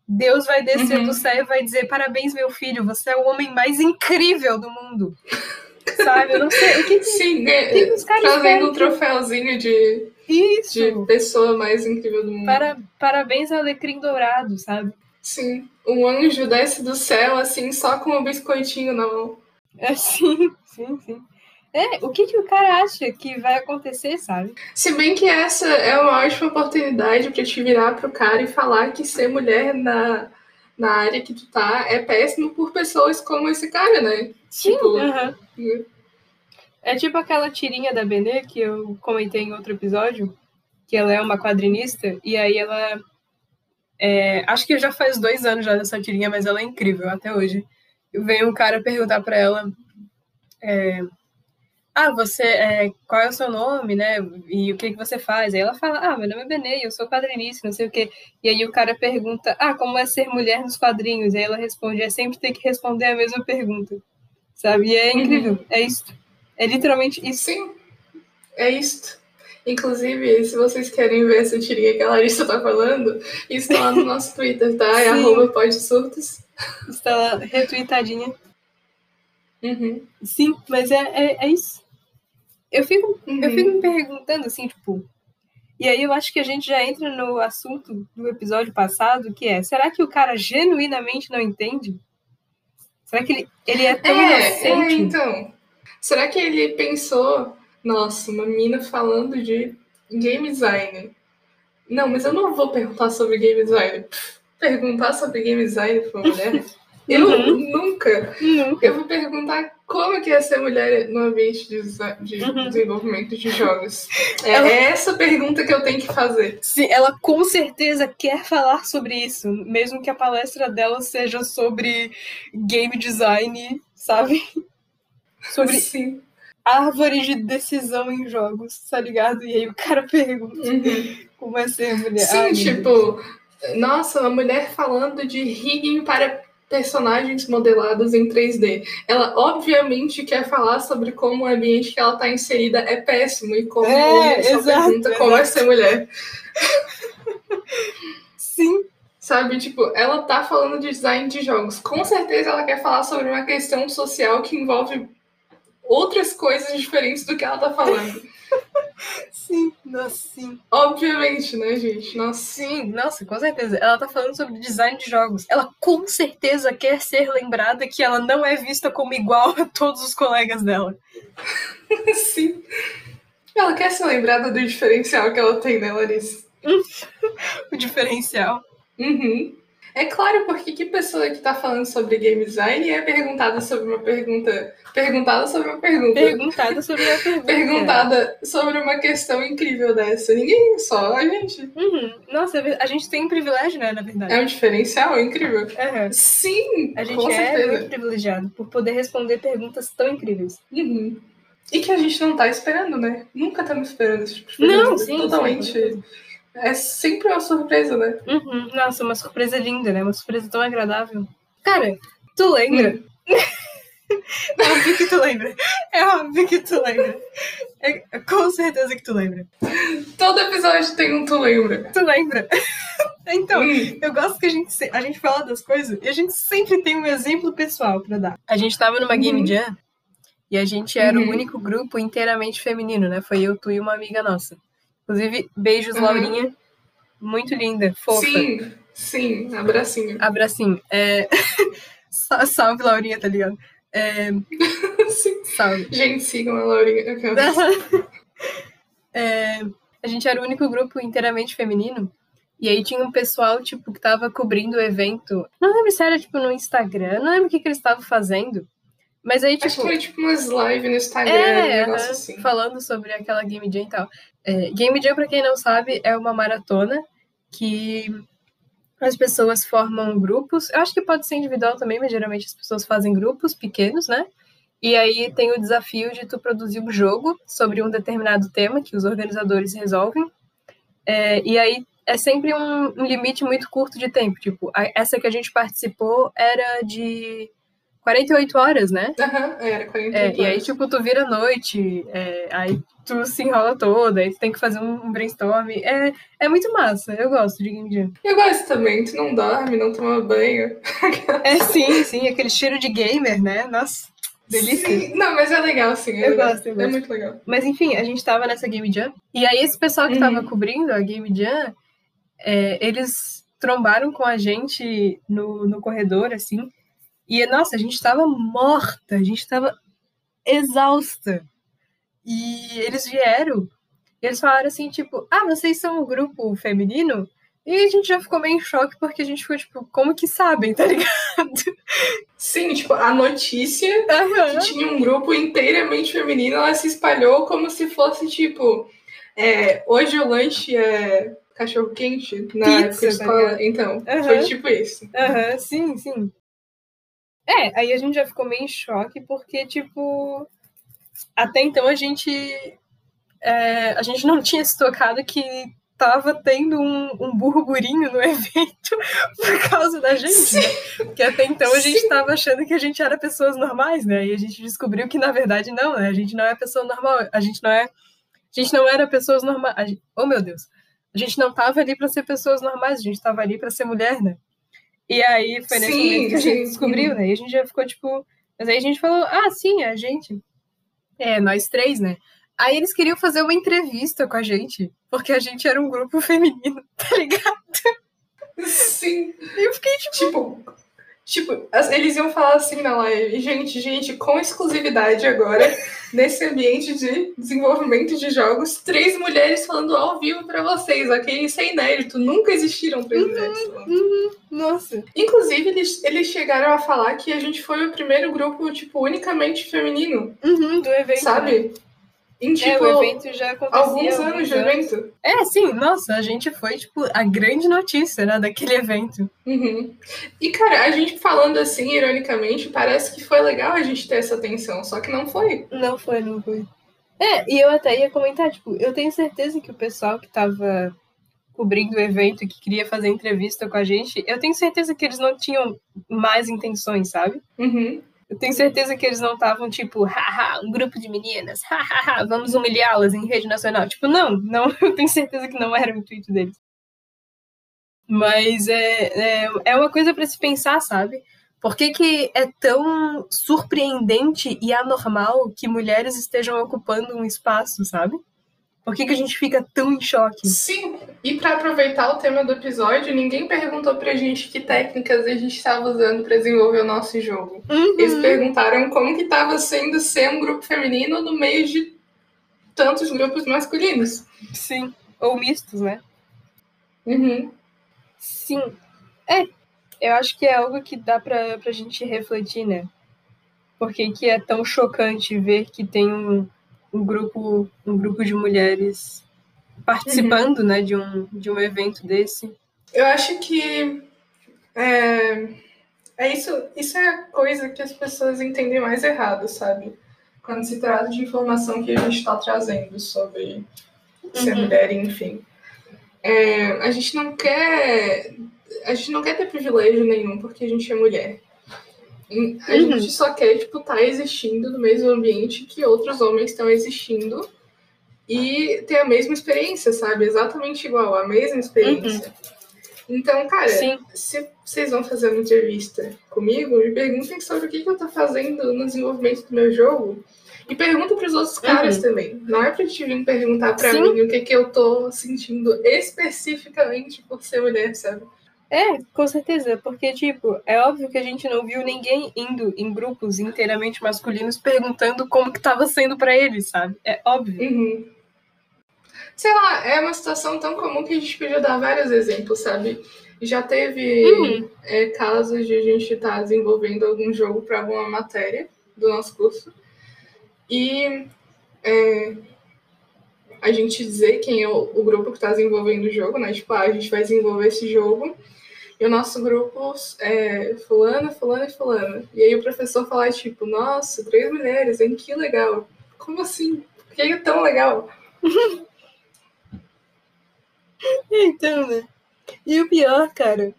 Deus vai descer uhum. do céu e vai dizer: Parabéns, meu filho, você é o homem mais incrível do mundo. Sabe? Eu não sei. O que, que, Sim, é, que, que os caras Trazendo um troféuzinho de, Isso. de pessoa mais incrível do mundo. Para, parabéns ao Alecrim Dourado, sabe? Sim. Um anjo desce do céu, assim, só com um biscoitinho na mão. É, sim, sim, sim. É, o que, que o cara acha que vai acontecer, sabe? Se bem que essa é uma ótima oportunidade para te virar pro cara e falar que ser mulher na, na área que tu tá é péssimo por pessoas como esse cara, né? Sim. Tipo, aham. É tipo aquela tirinha da Benê que eu comentei em outro episódio, que ela é uma quadrinista, e aí ela. é, acho que já faz dois anos já dessa tirinha, mas ela é incrível até hoje. Vem um cara perguntar pra ela. é, ah, você. é, qual é o seu nome, né? E o que, que você faz? Aí ela fala, ah, meu nome é Benê, eu sou quadrinista, não sei o quê. E aí o cara pergunta, ah, como é ser mulher nos quadrinhos? E aí ela responde, é sempre ter que responder a mesma pergunta. Sabe? E é incrível, é isso. É literalmente isso. Sim, é isto. Inclusive, se vocês querem ver essa tirinha que a Larissa tá falando, está lá no nosso Twitter, tá? É Sim. arroba podsurtos. Está lá retweetadinha. Uhum. Sim, mas é, é, é isso. Eu fico, eu Uhum. fico me perguntando assim, tipo. E aí eu acho que a gente já entra no assunto do episódio passado, que é: será que o cara genuinamente não entende? Será que ele, ele é tão É, é, inocente? então. Será que ele pensou, nossa, uma mina falando de game design? Não, mas eu não vou perguntar sobre game design. Perguntar sobre game design pra uma mulher? Eu Uhum. nunca. Eu vou perguntar como que é ser mulher no ambiente de, de Uhum. desenvolvimento de jogos. É, Ela- é essa pergunta que eu tenho que fazer. Sim, ela com certeza quer falar sobre isso, mesmo que a palestra dela seja sobre game design, sabe? Sobre Sim. árvore de decisão em jogos, tá ligado? E aí o cara pergunta Uhum. como é ser mulher. Sim, meu tipo, nossa, uma mulher falando de rigging para personagens modelados em 3D. Ela obviamente quer falar sobre como o ambiente que ela está inserida é péssimo e como É, o homem só exato, pergunta como é ser mulher. Sim, Sabe, tipo, ela tá falando de design de jogos. Com certeza ela quer falar sobre uma questão social que envolve outras coisas diferentes do que ela tá falando. Sim, nossa, sim. Obviamente, né, gente? Nossa. Sim, nossa, com certeza. Ela tá falando sobre design de jogos. Ela com certeza quer ser lembrada que ela não é vista como igual a todos os colegas dela. Sim. Ela quer ser lembrada do diferencial que ela tem, né, Larissa? O diferencial. Uhum. É claro, porque que pessoa que tá falando sobre game design é perguntada sobre uma pergunta. Perguntada sobre uma pergunta. Perguntada sobre a pergunta. Perguntada sobre uma questão incrível dessa. Ninguém, só a gente. Uhum. Nossa, é a gente tem um privilégio, né, na verdade. É um diferencial incrível. Aham. Sim, A gente com é certeza. muito privilegiado por poder responder perguntas tão incríveis. Uhum. E que a gente não tá esperando, né? Nunca estamos esperando esse tipo de Não, pergunta. sim, sim, Totalmente. com certeza. É sempre uma surpresa, né? Uhum. Nossa, uma surpresa linda, né? Uma surpresa tão agradável. Cara, tu lembra? é óbvio que tu lembra. É óbvio que tu lembra. É, com certeza que tu lembra. Todo episódio tem um tu lembra. Tu lembra? Então, Hum. eu gosto que a gente, a gente fala das coisas e a gente sempre tem um exemplo pessoal pra dar. A gente tava numa Game Uhum. Jam e a gente era Uhum. o único grupo inteiramente feminino, né? Foi eu, tu e uma amiga nossa. Inclusive, beijos, Uhum. Laurinha. Muito linda, fofa. Sim, sim, abracinho. Abracinho. É... Sa- Salve, Laurinha, tá ligado? É... sim. Salve. Gente, sigam a Laurinha. É, A gente era o único grupo inteiramente feminino. E aí tinha um pessoal, tipo, que tava cobrindo o evento. Não lembro se era, tipo, no Instagram. Não lembro o que, que eles estavam fazendo. Mas aí, Acho tipo... que era tipo umas lives no Instagram, É, um negócio assim. falando sobre aquela Game Jam e tal. É, Game Jam, pra quem não sabe, é uma maratona que as pessoas formam grupos. Eu acho que pode ser individual também, mas geralmente as pessoas fazem grupos pequenos, né? E aí tem o desafio de tu produzir um jogo sobre um determinado tema que os organizadores resolvem. É, e aí é sempre um, um limite muito curto de tempo. Tipo, a- essa que a gente participou era de 48 horas, né? Aham, era 48 É, e aí, horas. tipo, tu vira noite, é, aí tu se enrola toda, aí tu tem que fazer um brainstorm. É, é muito massa, eu gosto de Game Jam. Eu gosto também, tu não dorme, não toma banho. É sim, sim, aquele cheiro de gamer, né? Nossa, delícia. Sim, Não, mas é legal, sim. é Eu legal. gosto, eu É gosto. muito legal. Mas enfim, a gente tava nessa Game Jam, e aí esse pessoal que tava Uhum. cobrindo a Game Jam, é, eles trombaram com a gente no, no corredor, assim, e nossa, a gente tava morta, a gente tava exausta. E eles vieram, e eles falaram assim, tipo, ah, vocês são o grupo feminino? E a gente já ficou meio em choque, porque a gente ficou, tipo, como que sabem, tá ligado? Sim, tipo, a notícia uhum. que tinha um grupo inteiramente feminino, ela se espalhou como se fosse, tipo, é, hoje o lanche é cachorro quente na Pizza, escola. Tá então, uhum. foi tipo isso. Aham, uhum. sim, sim. É, aí a gente já ficou meio em choque, porque, tipo, até então a gente. É, a gente não tinha se tocado que tava tendo um, um burburinho no evento por causa da gente, né? Porque até então a gente Sim. tava achando que a gente era pessoas normais, né? E a gente descobriu que, na verdade, não, né? A gente não é pessoa normal, a gente não é. A gente não era pessoas normais. Gente... Oh, meu Deus! A gente não tava ali para ser pessoas normais, a gente tava ali para ser mulher, né? E aí foi nesse sim, momento que a gente descobriu, né? E a gente já ficou tipo. Mas aí a gente falou, ah, sim, a gente. É, nós três, né? Aí eles queriam fazer uma entrevista com a gente, porque a gente era um grupo feminino, tá ligado? Sim. E eu fiquei tipo. Tipo, Tipo, eles iam falar assim na live, gente, gente, com exclusividade agora, nesse ambiente de desenvolvimento de jogos, três mulheres falando ao vivo para vocês, ok? Isso é inédito, nunca existiram três uhum, mulheres. Uhum, nossa. Inclusive, eles, eles chegaram a falar que a gente foi o primeiro grupo, tipo, unicamente feminino. Uhum, do evento. Sabe? Né? Em, tipo, é, o evento já acontecia. Alguns anos de evento. É, sim, nossa, a gente foi, tipo, a grande notícia, né, daquele evento. Uhum. E, cara, a gente falando assim, ironicamente, parece que foi legal a gente ter essa atenção, só que não foi. Não foi, não foi. É, e eu até ia comentar, tipo, eu tenho certeza que o pessoal que tava cobrindo o evento, que queria fazer entrevista com a gente, eu tenho certeza que eles não tinham mais intenções, sabe? Uhum. Eu tenho certeza que eles não estavam, tipo, haha, um grupo de meninas, hahaha, vamos humilhá-las em rede nacional. Tipo, não, não, eu tenho certeza que não era o intuito deles. Mas é, é, é uma coisa para se pensar, sabe? Por que, que é tão surpreendente e anormal que mulheres estejam ocupando um espaço, sabe? Por que, que a gente fica tão em choque? Sim, e para aproveitar o tema do episódio, ninguém perguntou pra gente que técnicas a gente estava usando para desenvolver o nosso jogo. Uhum. Eles perguntaram como que estava sendo ser um grupo feminino no meio de tantos grupos masculinos. Sim, ou mistos, né? Uhum. Sim. É, eu acho que é algo que dá pra, pra gente refletir, né? Por que, que é tão chocante ver que tem um um grupo, um grupo de mulheres participando, uhum. né, de um, de um evento desse. Eu acho que é, é isso, isso é a coisa que as pessoas entendem mais errado, sabe? Quando se trata de informação que a gente está trazendo sobre ser uhum. mulher, enfim. É, a gente não quer a gente não quer ter privilégio nenhum porque a gente é mulher. A uhum. gente só quer, tipo, estar tá existindo no mesmo ambiente que outros homens estão existindo e ter a mesma experiência, sabe? Exatamente igual, a mesma experiência. Uhum. Então, cara, Sim. se vocês vão fazer uma entrevista comigo, me perguntem sobre o que, que eu tô fazendo no desenvolvimento do meu jogo. E pergunta para os outros caras uhum. também. Não é para te vir perguntar para mim o que, que eu tô sentindo especificamente por ser mulher, sabe? É, com certeza, porque, tipo, é óbvio que a gente não viu ninguém indo em grupos inteiramente masculinos perguntando como que tava sendo para eles, sabe? É óbvio. Uhum. Sei lá, é uma situação tão comum que a gente podia dar vários exemplos, sabe? Já teve uhum. é, casos de a gente estar tá desenvolvendo algum jogo para alguma matéria do nosso curso e é, a gente dizer quem é o, o grupo que está desenvolvendo o jogo, né? Tipo, ah, a gente vai desenvolver esse jogo e o nosso grupo é fulana, fulana e fulana. E aí o professor falar, tipo, nossa, três mulheres, hein? Que legal. Como assim? Por que é tão legal? então, né? E o pior, cara,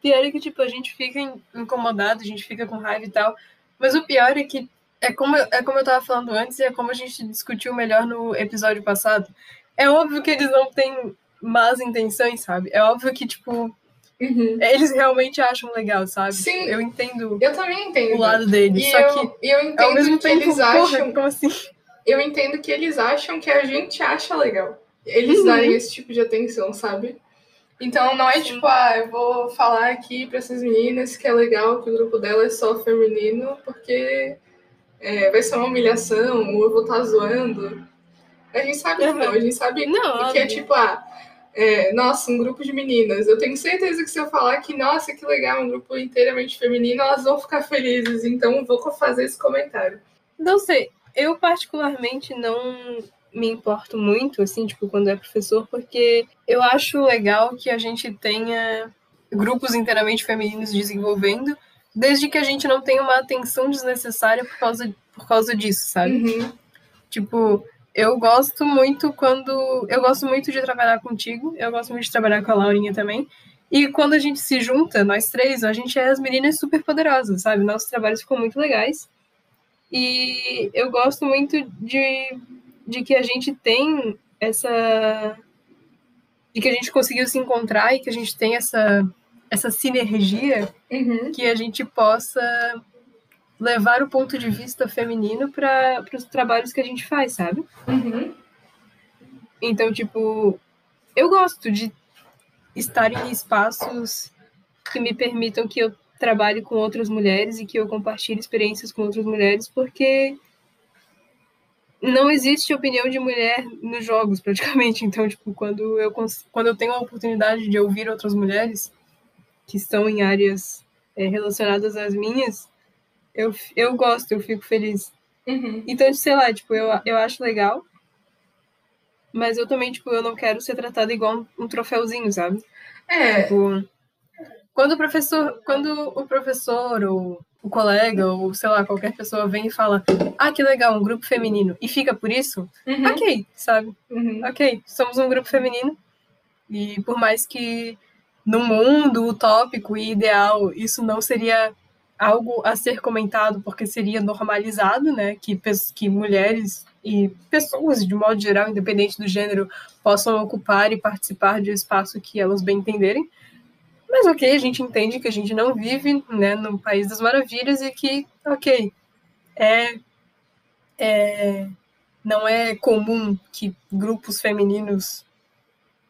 pior é que, tipo, a gente fica incomodado, a gente fica com raiva e tal. Mas o pior é que é como, é como eu tava falando antes e é como a gente discutiu melhor no episódio passado. É óbvio que eles não têm más intenções, sabe? É óbvio que, tipo, Uhum. Eles realmente acham legal, sabe? Sim. Eu entendo. Eu também entendo. O lado deles. E só eu, que. eu entendo ao mesmo que tempo, eles porra, acham. Como assim? Eu entendo que eles acham que a gente acha legal. Eles uhum. darem esse tipo de atenção, sabe? Então não é Sim. tipo, ah, eu vou falar aqui para essas meninas que é legal que o grupo dela é só feminino, porque é, vai ser uma humilhação, ou eu vou estar tá zoando. A gente sabe que não, a gente sabe não, que é tipo, ah, é, nossa, um grupo de meninas. Eu tenho certeza que se eu falar que, nossa, que legal, um grupo inteiramente feminino, elas vão ficar felizes. Então, vou fazer esse comentário. Não sei, eu particularmente não me importo muito, assim, tipo, quando é professor, porque eu acho legal que a gente tenha grupos inteiramente femininos desenvolvendo, desde que a gente não tenha uma atenção desnecessária por causa, por causa disso, sabe? Uhum. Tipo, eu gosto muito quando. Eu gosto muito de trabalhar contigo, eu gosto muito de trabalhar com a Laurinha também. E quando a gente se junta, nós três, a gente é as meninas super poderosas, sabe? Nossos trabalhos ficam muito legais. E eu gosto muito de, de que a gente tem essa. de que a gente conseguiu se encontrar e que a gente tem essa, essa sinergia uhum. que a gente possa levar o ponto de vista feminino para os trabalhos que a gente faz, sabe? Uhum. Então, tipo, eu gosto de estar em espaços que me permitam que eu trabalhe com outras mulheres e que eu compartilhe experiências com outras mulheres, porque não existe opinião de mulher nos jogos, praticamente. Então, tipo, quando eu, quando eu tenho a oportunidade de ouvir outras mulheres que estão em áreas é, relacionadas às minhas, eu, eu gosto, eu fico feliz. Uhum. Então, sei lá, tipo, eu, eu acho legal. Mas eu também, tipo, eu não quero ser tratada igual um, um troféuzinho, sabe? É. Tipo, quando o professor, quando o professor ou o colega ou sei lá, qualquer pessoa vem e fala: "Ah, que legal, um grupo feminino" e fica por isso, uhum. OK, sabe? Uhum. OK, somos um grupo feminino. E por mais que no mundo utópico e ideal isso não seria algo a ser comentado porque seria normalizado, né, que, que mulheres e pessoas de modo geral, independente do gênero, possam ocupar e participar de um espaço que elas bem entenderem. Mas ok, a gente entende que a gente não vive né, no país das maravilhas e que, ok, é, é não é comum que grupos femininos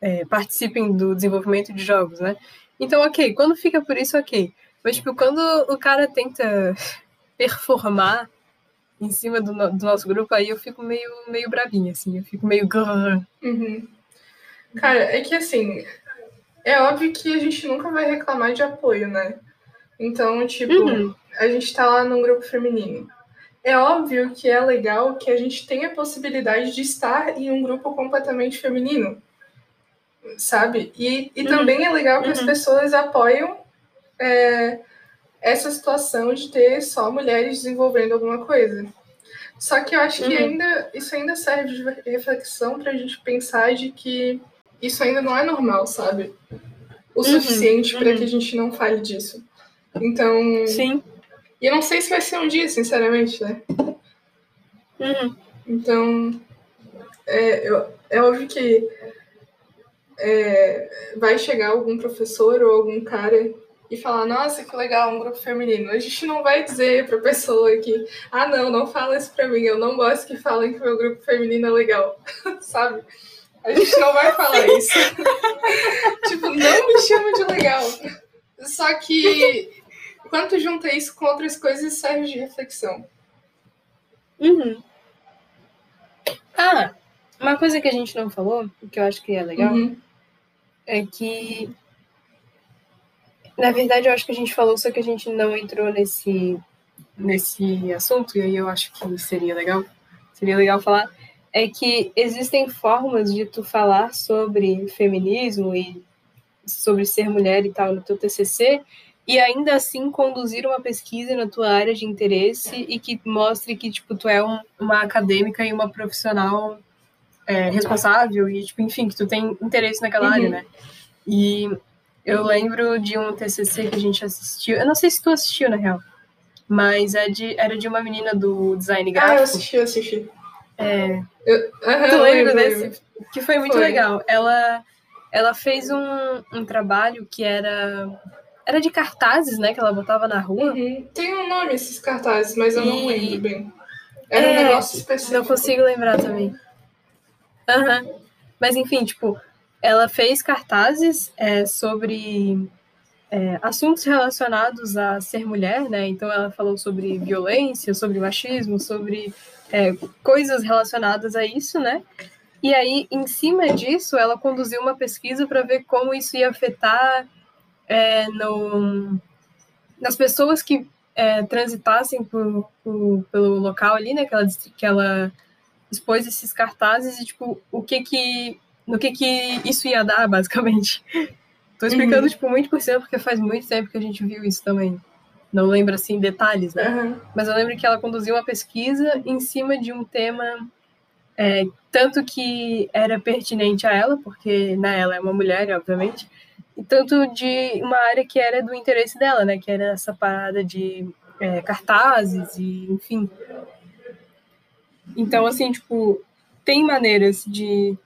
é, participem do desenvolvimento de jogos, né? Então, ok, quando fica por isso, ok. Mas, tipo, quando o cara tenta performar em cima do, do nosso grupo, aí eu fico meio, meio bravinha, assim. Eu fico meio... Uhum. Cara, é que, assim, é óbvio que a gente nunca vai reclamar de apoio, né? Então, tipo, uhum. a gente tá lá num grupo feminino. É óbvio que é legal que a gente tenha a possibilidade de estar em um grupo completamente feminino, sabe? E, e uhum. também é legal que uhum. as pessoas apoiam é, essa situação de ter só mulheres desenvolvendo alguma coisa. Só que eu acho que uhum. ainda isso ainda serve de reflexão para a gente pensar de que isso ainda não é normal, sabe? O uhum. suficiente para que a gente não fale disso. Então. Sim. E eu não sei se vai ser um dia, sinceramente, né? Uhum. Então. É, eu, é óbvio que é, vai chegar algum professor ou algum cara e falar, nossa, que legal, um grupo feminino. A gente não vai dizer para a pessoa que, ah, não, não fala isso para mim, eu não gosto que falem que meu grupo feminino é legal, sabe? A gente não vai falar isso. tipo, não me chama de legal. Só que quando junta isso com outras coisas, serve de reflexão. Uhum. Ah, uma coisa que a gente não falou, que eu acho que é legal, uhum. é que na verdade, eu acho que a gente falou, só que a gente não entrou nesse, nesse assunto, e aí eu acho que seria legal, seria legal falar, é que existem formas de tu falar sobre feminismo e sobre ser mulher e tal no teu TCC, e ainda assim conduzir uma pesquisa na tua área de interesse e que mostre que, tipo, tu é um, uma acadêmica e uma profissional é, responsável e, tipo, enfim, que tu tem interesse naquela uhum. área, né? E eu lembro de um TCC que a gente assistiu. Eu não sei se tu assistiu, na real. Mas é de, era de uma menina do design gráfico. Ah, eu assisti, eu assisti. É. Eu, tu lembra desse? Que foi muito foi. legal. Ela, ela fez um, um trabalho que era. Era de cartazes, né? Que ela botava na rua. Uhum. Tem um nome esses cartazes, mas eu e... não lembro bem. Era é, um negócio específico. Não consigo lembrar também. Aham. Uhum. Mas enfim, tipo, ela fez cartazes é, sobre é, assuntos relacionados a ser mulher, né? Então ela falou sobre violência, sobre machismo, sobre é, coisas relacionadas a isso, né? E aí, em cima disso, ela conduziu uma pesquisa para ver como isso ia afetar é, no, nas pessoas que é, transitassem por, por, pelo local ali, né? Que ela, que ela expôs esses cartazes e, tipo, o que que... No que que isso ia dar, basicamente. Tô explicando, uhum. tipo, muito por cima, porque faz muito tempo que a gente viu isso também. Não lembro, assim, detalhes, né? Uhum. Mas eu lembro que ela conduziu uma pesquisa em cima de um tema é, tanto que era pertinente a ela, porque né, ela é uma mulher, obviamente, e tanto de uma área que era do interesse dela, né? Que era essa parada de é, cartazes e, enfim. Então, assim, tipo, tem maneiras de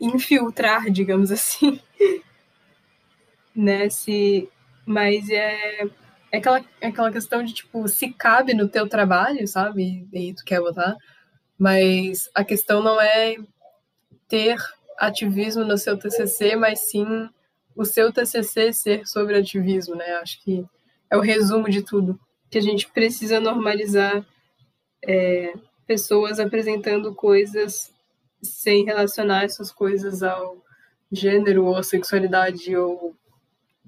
infiltrar, digamos assim, né? Se, mas é, é, aquela, é aquela questão de, tipo, se cabe no teu trabalho, sabe? E tu quer botar mas a questão não é ter ativismo no seu TCC, mas sim o seu TCC ser sobre ativismo, né? Acho que é o resumo de tudo. Que a gente precisa normalizar é, pessoas apresentando coisas sem relacionar essas coisas ao gênero ou sexualidade ou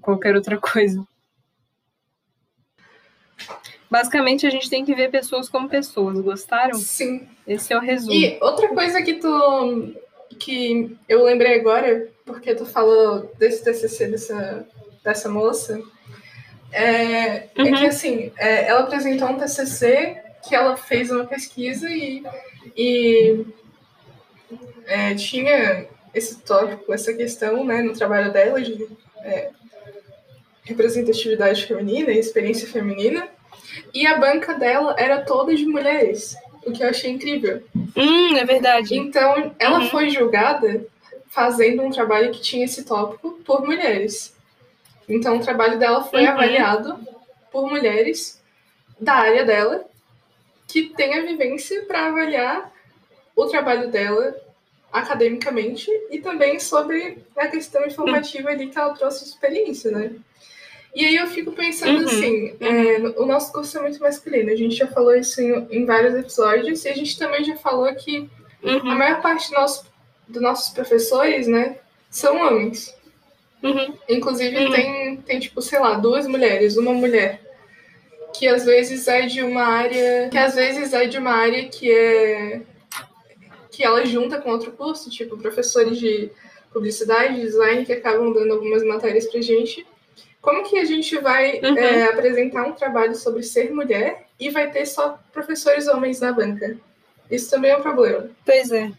qualquer outra coisa. Basicamente, a gente tem que ver pessoas como pessoas. Gostaram? Sim. Esse é o resumo. E outra coisa que tu. que eu lembrei agora, porque tu falou desse TCC dessa, dessa moça, é, uhum. é que assim, é, ela apresentou um TCC que ela fez uma pesquisa e, e é, tinha esse tópico, essa questão né, no trabalho dela de é, representatividade feminina e experiência feminina. E a banca dela era toda de mulheres, o que eu achei incrível. Hum, é verdade. Então, ela uhum. foi julgada fazendo um trabalho que tinha esse tópico por mulheres. Então, o trabalho dela foi uhum. avaliado por mulheres da área dela, que tem a vivência para avaliar o trabalho dela academicamente e também sobre a questão informativa ali que ela trouxe experiência, né? E aí eu fico pensando uhum, assim, é, o nosso curso é muito masculino, a gente já falou isso em, em vários episódios, e a gente também já falou que uhum. a maior parte do nosso, dos nossos professores, né, são homens. Uhum. Inclusive uhum. tem, tem, tipo, sei lá, duas mulheres, uma mulher que às vezes é de uma área. Que às vezes é de uma área que é. Que ela junta com outro curso, tipo, professores de publicidade, design, que acabam dando algumas matérias pra gente. Como que a gente vai uhum. é, apresentar um trabalho sobre ser mulher e vai ter só professores homens na banca? Isso também é um problema. Pois é.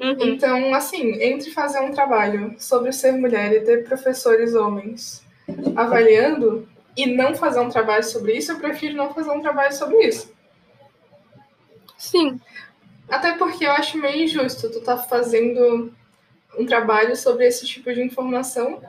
Uhum. Então, assim, entre fazer um trabalho sobre ser mulher e ter professores homens avaliando e não fazer um trabalho sobre isso, eu prefiro não fazer um trabalho sobre isso. Sim. Até porque eu acho meio injusto tu tá fazendo um trabalho sobre esse tipo de informação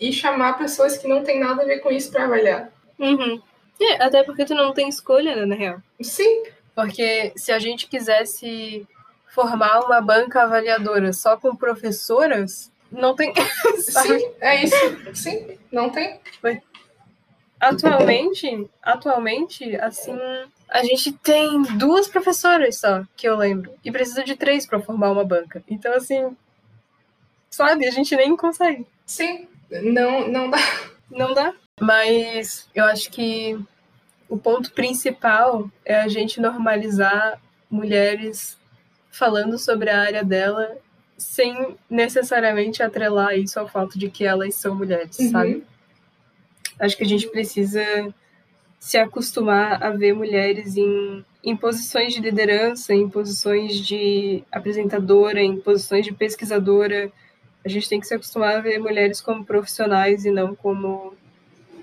e chamar pessoas que não têm nada a ver com isso para avaliar. Uhum. É, até porque tu não tem escolha, né, na real. Sim. Porque se a gente quisesse formar uma banca avaliadora só com professoras, não tem. Sim, é isso. Sim, não tem. Atualmente, atualmente, assim, a gente tem duas professoras só, que eu lembro, e precisa de três para formar uma banca. Então, assim, sabe, a gente nem consegue. Sim. Não, não dá. Não dá. Mas eu acho que o ponto principal é a gente normalizar mulheres falando sobre a área dela sem necessariamente atrelar isso ao fato de que elas são mulheres, uhum. sabe? Acho que a gente precisa se acostumar a ver mulheres em, em posições de liderança, em posições de apresentadora, em posições de pesquisadora, a gente tem que se acostumar a ver mulheres como profissionais e não como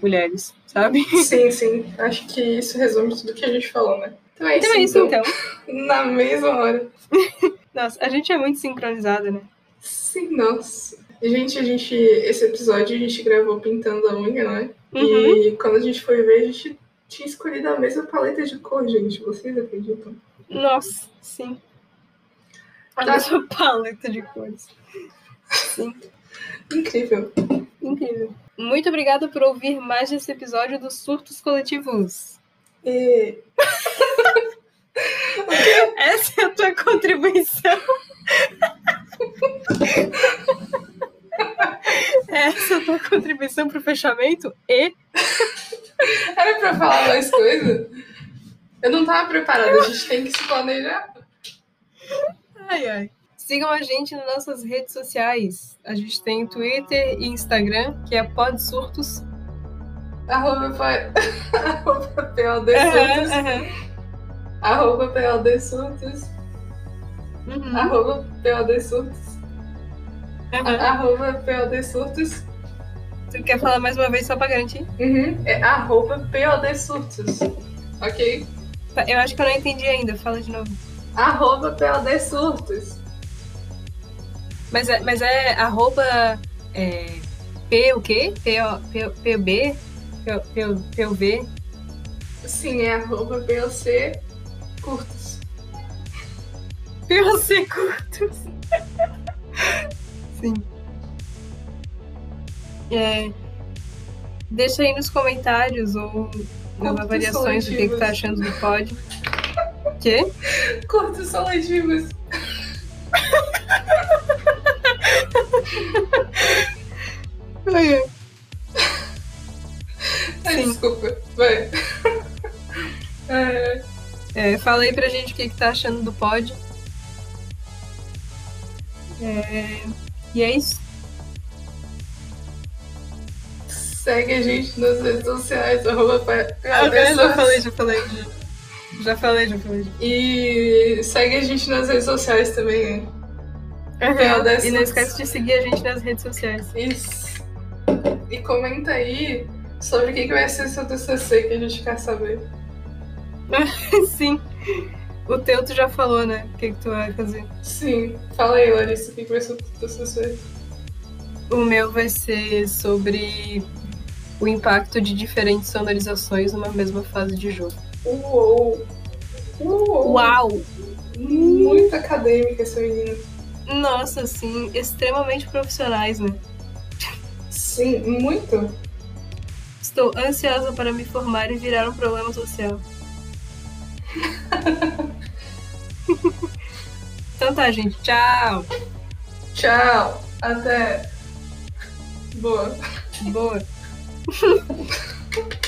mulheres, sabe? Sim, sim. Acho que isso resume tudo que a gente falou, né? Então é isso, então. É isso, então. Na mesma hora. nossa, a gente é muito sincronizada, né? Sim, nossa. Gente, a gente. Esse episódio a gente gravou pintando a unha, né? Uhum. E quando a gente foi ver, a gente tinha escolhido a mesma paleta de cor, gente. Vocês acreditam? Nossa, sim. A tá. mesma paleta de cores. Sim. Incrível. Incrível. Muito obrigada por ouvir mais esse episódio dos Surtos Coletivos. E... Essa é a tua contribuição. Essa é a tua contribuição pro fechamento e. Era pra falar mais coisa? Eu não tava preparada, a gente tem que se planejar. Ai, ai. Sigam a gente nas nossas redes sociais. A gente tem Twitter e Instagram, que é Podsurtos. Arroba. Arroba PLD Surtos. Aham. Arroba PLD Surtos. Uhum, Arroba PLD Surtos. Arroba PLD Surtos. Tu quer falar mais uma vez só pra garantir? Uhum. É arroba PLD Surtos. Ok? Eu acho que eu não entendi ainda. Fala de novo. Arroba PLD Surtos. Mas é, mas é arroba é, P o quê? P, O- P, PB? P, P, PUV? Sim, é arroba PLC Curtos. POC curtos. Sim. É, deixa aí nos comentários ou nas avaliações o que, que tá achando do pod. Quê? Curtos seletivos. Ai, ai. Desculpa. Vai. É, É, fala aí pra gente o que, que tá achando do pod. É, e é isso. Segue a gente nas redes sociais, arroba PLD já Surtos. falei, já falei. Já, já falei, já falei. E segue a gente nas redes sociais também. PLD E não esquece de seguir a gente nas redes sociais. Isso. E comenta aí sobre o que que vai ser seu TCC que a gente quer saber. Sim. O teu tu já falou, né? O que, que tu vai fazer? Sim. Fala aí, Larissa, o que que vai ser seu TCC? O meu vai ser sobre o impacto de diferentes sonorizações numa mesma fase de jogo. Uou! Uou! Uau! Muito acadêmica essa menina. Nossa, sim, extremamente profissionais, né? Sim, muito. Estou ansiosa para me formar e virar um problema social. então tá, gente. Tchau! Tchau. Até. Boa. Boa! 哼